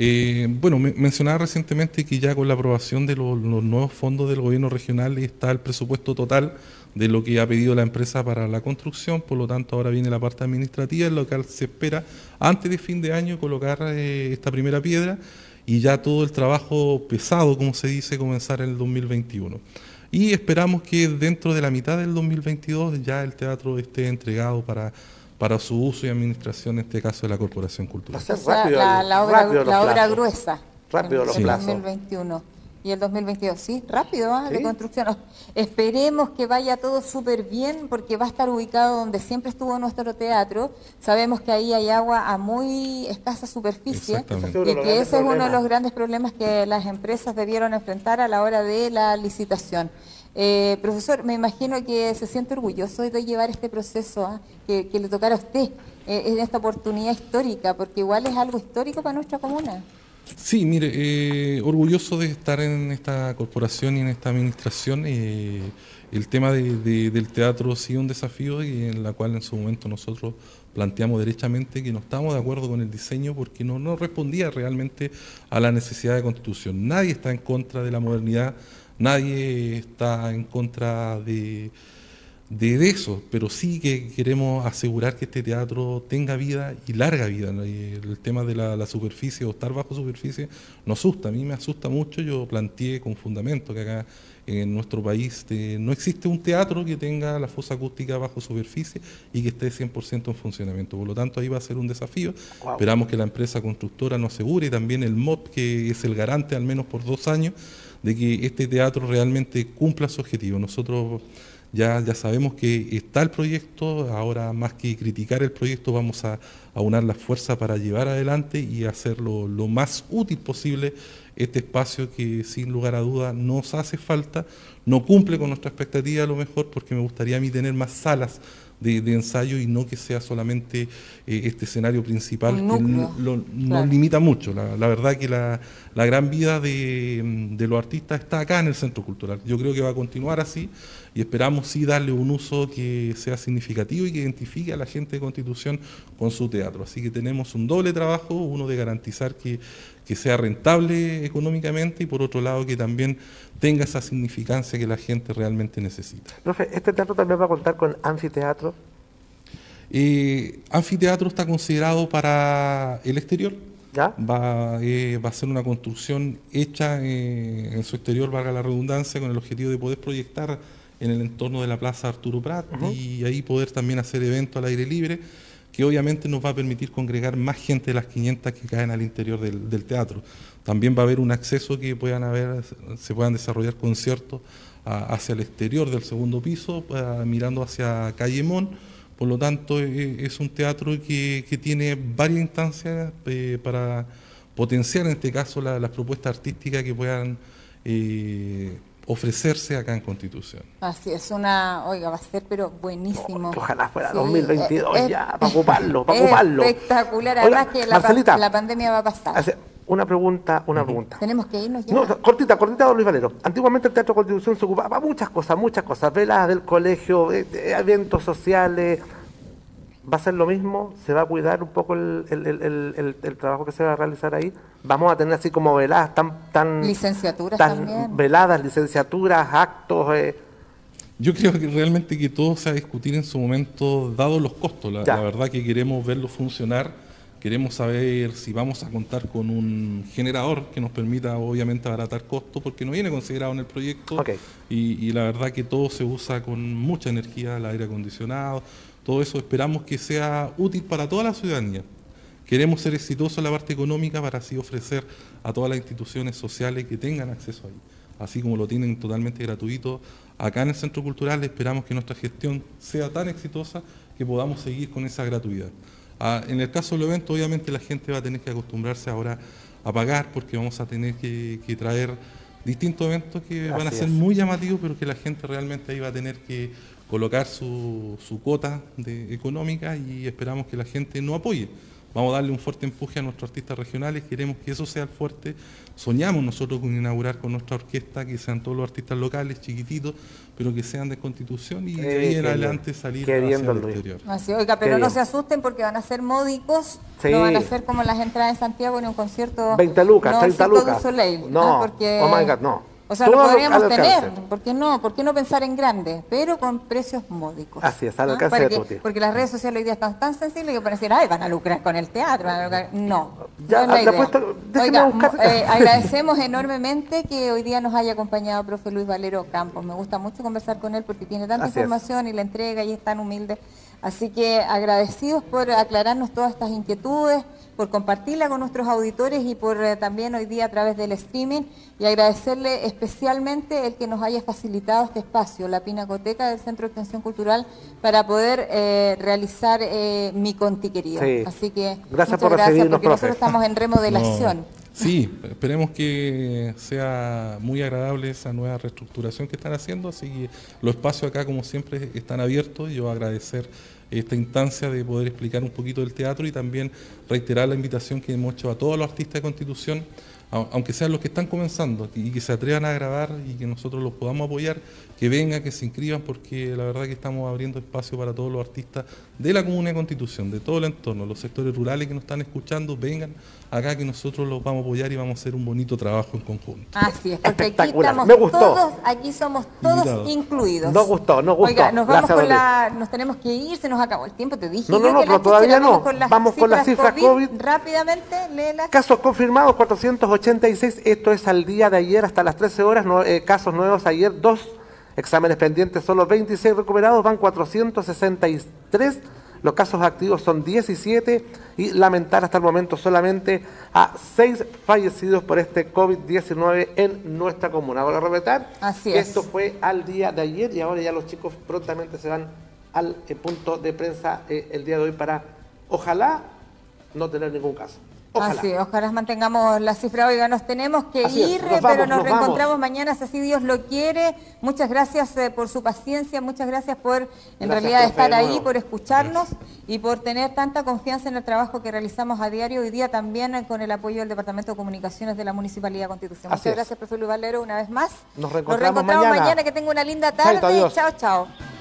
Eh, bueno, me- mencionaba recientemente que ya con la aprobación de los, los nuevos fondos del gobierno regional está el presupuesto total de lo que ha pedido la empresa para la construcción, por lo tanto ahora viene la parte administrativa, en lo que se espera antes de fin de año colocar eh, esta primera piedra y ya todo el trabajo pesado, como se dice, comenzar en el 2021. Y esperamos que dentro de la mitad del 2022 ya el teatro esté entregado para, para su uso y administración, en este caso de la Corporación Cultural. O sea, la, obra, rápido los la obra plazos. gruesa. Rápido el, los el plazos. 2021 y el 2022. Sí, rápido, ¿ah? de Sí. construcción. Esperemos que vaya todo súper bien porque va a estar ubicado donde siempre estuvo nuestro teatro. Sabemos que ahí hay agua a muy escasa superficie y que ese es uno de los grandes problemas que las empresas debieron enfrentar a la hora de la licitación. Eh, profesor, me imagino que se siente orgulloso de llevar este proceso ¿ah? que, que le tocara a usted eh, en esta oportunidad histórica, porque igual es algo histórico para nuestra comuna. Sí, mire, eh, orgulloso de estar en esta corporación y en esta administración. el tema de- de- del teatro es un desafío y en la cual en su momento nosotros planteamos derechamente que no estábamos de acuerdo con el diseño porque no, no respondía realmente a la necesidad de constitución. Nadie está en contra de la modernidad, nadie está en contra de, eso, pero sí que queremos asegurar que este teatro tenga vida y larga vida. el tema de la, la superficie o estar bajo superficie nos asusta, a mí me asusta mucho. Yo planteé con fundamento que acá en nuestro país eh, no existe un teatro que tenga la fosa acústica bajo superficie y que esté 100% en funcionamiento. Por lo tanto, ahí va a ser un desafío. Wow. Esperamos que la empresa constructora nos asegure y también el MOP, que es el garante al menos por dos años, de que este teatro realmente cumpla su objetivo. Nosotros ya, ya sabemos que está el proyecto, ahora más que criticar el proyecto vamos a aunar las fuerzas para llevar adelante y hacerlo lo más útil posible este espacio que sin lugar a duda nos hace falta, no cumple con nuestra expectativa a lo mejor porque me gustaría a mí tener más salas de, de ensayo y no que sea solamente eh, este escenario principal que núcleo, lo- nos limita mucho. La, la verdad que la, la gran vida de, de los artistas está acá en el Centro Cultural. Yo creo que va a continuar así y esperamos sí darle un uso que sea significativo y que identifique a la gente de Constitución con su teatro. Así que tenemos un doble trabajo, uno de garantizar que, que sea rentable económicamente y por otro lado que también tenga esa significancia que la gente realmente necesita. Profe, ¿este teatro también va a contar con anfiteatro? Eh, anfiteatro está considerado para el exterior. ¿Ya? Va, eh, va a ser una construcción hecha eh, en su exterior, valga la redundancia, con el objetivo de poder proyectar en el entorno de la Plaza Arturo Prat y ahí poder también hacer eventos al aire libre, que obviamente nos va a permitir congregar más gente de las 500 que caen al interior del, del teatro. También va a haber un acceso que puedan haber, se puedan desarrollar conciertos a- hacia el exterior del segundo piso, mirando hacia Calle Mon. Por lo tanto, eh, es un teatro que, que tiene varias instancias eh, para potenciar, en este caso, la- las propuestas artísticas que puedan eh, ofrecerse acá en Constitución. Así es, una, oiga, va a ser pero buenísimo. Ojalá fuera Sí, 2022 eh, ya, para ocuparlo, para es ocuparlo. Espectacular, Oiga, además que la, la pandemia va a pasar. Hace una pregunta, una pregunta. Tenemos que irnos ya. No, cortita, cortita, don Luis Valero. Antiguamente el Teatro Constitución se ocupaba muchas cosas, muchas cosas. Veladas del colegio, eh, eh, eventos sociales. ¿Va a ser lo mismo? ¿Se va a cuidar un poco el, el- el- el- el- el trabajo que se va a realizar ahí? ¿Vamos a tener así como veladas tan... tan Licenciaturas tan también. Veladas, licenciaturas, actos... eh, Yo creo que realmente que todo se va a discutir en su momento, dado los costos. La, la verdad que queremos verlo funcionar, queremos saber si vamos a contar con un generador que nos permita obviamente abaratar costos, porque no viene considerado en el proyecto. Ok. Y, y la verdad que todo se usa con mucha energía, el aire acondicionado, todo eso esperamos que sea útil para toda la ciudadanía. Queremos ser exitosos en la parte económica para así ofrecer a todas las instituciones sociales que tengan acceso ahí. así como lo tienen totalmente gratuito acá en el Centro Cultural. Esperamos que nuestra gestión sea tan exitosa que podamos seguir con esa gratuidad. Ah, en el caso del evento, obviamente la gente va a tener que acostumbrarse ahora a pagar porque vamos a tener que, que traer distintos eventos que van a ser es. muy llamativos, pero que la gente realmente ahí va a tener que colocar su, su cuota de- económica y esperamos que la gente nos apoye. Vamos a darle un fuerte empuje a nuestros artistas regionales, queremos que eso sea el fuerte. Soñamos nosotros con inaugurar con nuestra orquesta, que sean todos los artistas locales, chiquititos, pero que sean de constitución y de ahí en adelante salir hacia el Luis. exterior. Así, oiga, pero Qué no bien. se asusten porque van a ser módicos, Sí. no van a ser como las entradas en Santiago en un concierto. 20 lucas, no, 30 Circo du lucas. Soleil, No, ¿ah? porque, oh my God, no. O sea, Todo lo podríamos al tener. ¿por qué no? ¿Por qué no pensar en grande? Pero con precios módicos. Así es, al ¿ah? alcance de que-. Porque las redes sociales hoy día están tan sensibles que decir, ay, van a lucrar con el teatro. van a lucrar". No, Ya, no es la idea. Oiga, buscar- eh, agradecemos enormemente que hoy día nos haya acompañado profe Luis Valero Campos. Me gusta mucho conversar con él porque tiene tanta Así es. información y la entrega y es tan humilde. Así que agradecidos por aclararnos todas estas inquietudes, por compartirla con nuestros auditores y por eh, también hoy día a través del streaming y agradecerle especialmente el que nos haya facilitado este espacio, la Pinacoteca del Centro de Extensión Cultural, para poder eh, realizar eh, mi conti querido. Sí. Así que Gracias muchas por gracias recibirnos, porque profe. nosotros estamos en remodelación. No, Sí, esperemos que sea muy agradable esa nueva reestructuración que están haciendo, así que los espacios acá como siempre están abiertos, yo agradecer esta instancia de poder explicar un poquito del teatro y también reiterar la invitación que hemos hecho a todos los artistas de Constitución, aunque sean los que están comenzando y que se atrevan a grabar y que nosotros los podamos apoyar, que vengan, que se inscriban, porque la verdad que estamos abriendo espacio para todos los artistas de la Comuna de Constitución, de todo el entorno, los sectores rurales que nos están escuchando, vengan acá que nosotros los vamos a apoyar y vamos a hacer un bonito trabajo en conjunto. Así es, porque aquí estamos me gustó. todos, aquí somos todos Invitados. incluidos. Nos gustó, nos gustó. Oiga, nos vamos Gracias, con la, nos tenemos que ir, se nos acabó el tiempo, te dije. No, no, no, que la pero todavía no. Vamos con las Vamos con las cifras COVID. Rápidamente, léela. Casos confirmados 486, esto es al día de ayer hasta las 13 horas, no- eh, casos nuevos ayer, dos exámenes pendientes, solo 26 recuperados, van 463, los casos activos son 17 y lamentar hasta el momento solamente a 6 fallecidos por este COVID-19 en nuestra comuna. Ahora repetir Así es. esto fue al día de ayer y ahora ya los chicos prontamente se van al eh, punto de prensa eh, el día de hoy para, ojalá, no tener ningún caso. Ojalá. Así, ojalá mantengamos la cifra. Oiga, nos tenemos que Así ir, nos pero nos, nos reencontramos vamos. mañana, si así Dios lo quiere. Muchas gracias eh, por su paciencia, muchas gracias por, en Gracias, realidad, profe, estar ahí, por escucharnos y por tener tanta confianza en el trabajo que realizamos a diario. Hoy día también eh, con el apoyo del Departamento de Comunicaciones de la Municipalidad de Constitución. Así Muchas es. gracias, profe Luis Valero, una vez más. Nos reencontramos mañana. mañana. Que tenga una linda tarde. Chao, chao.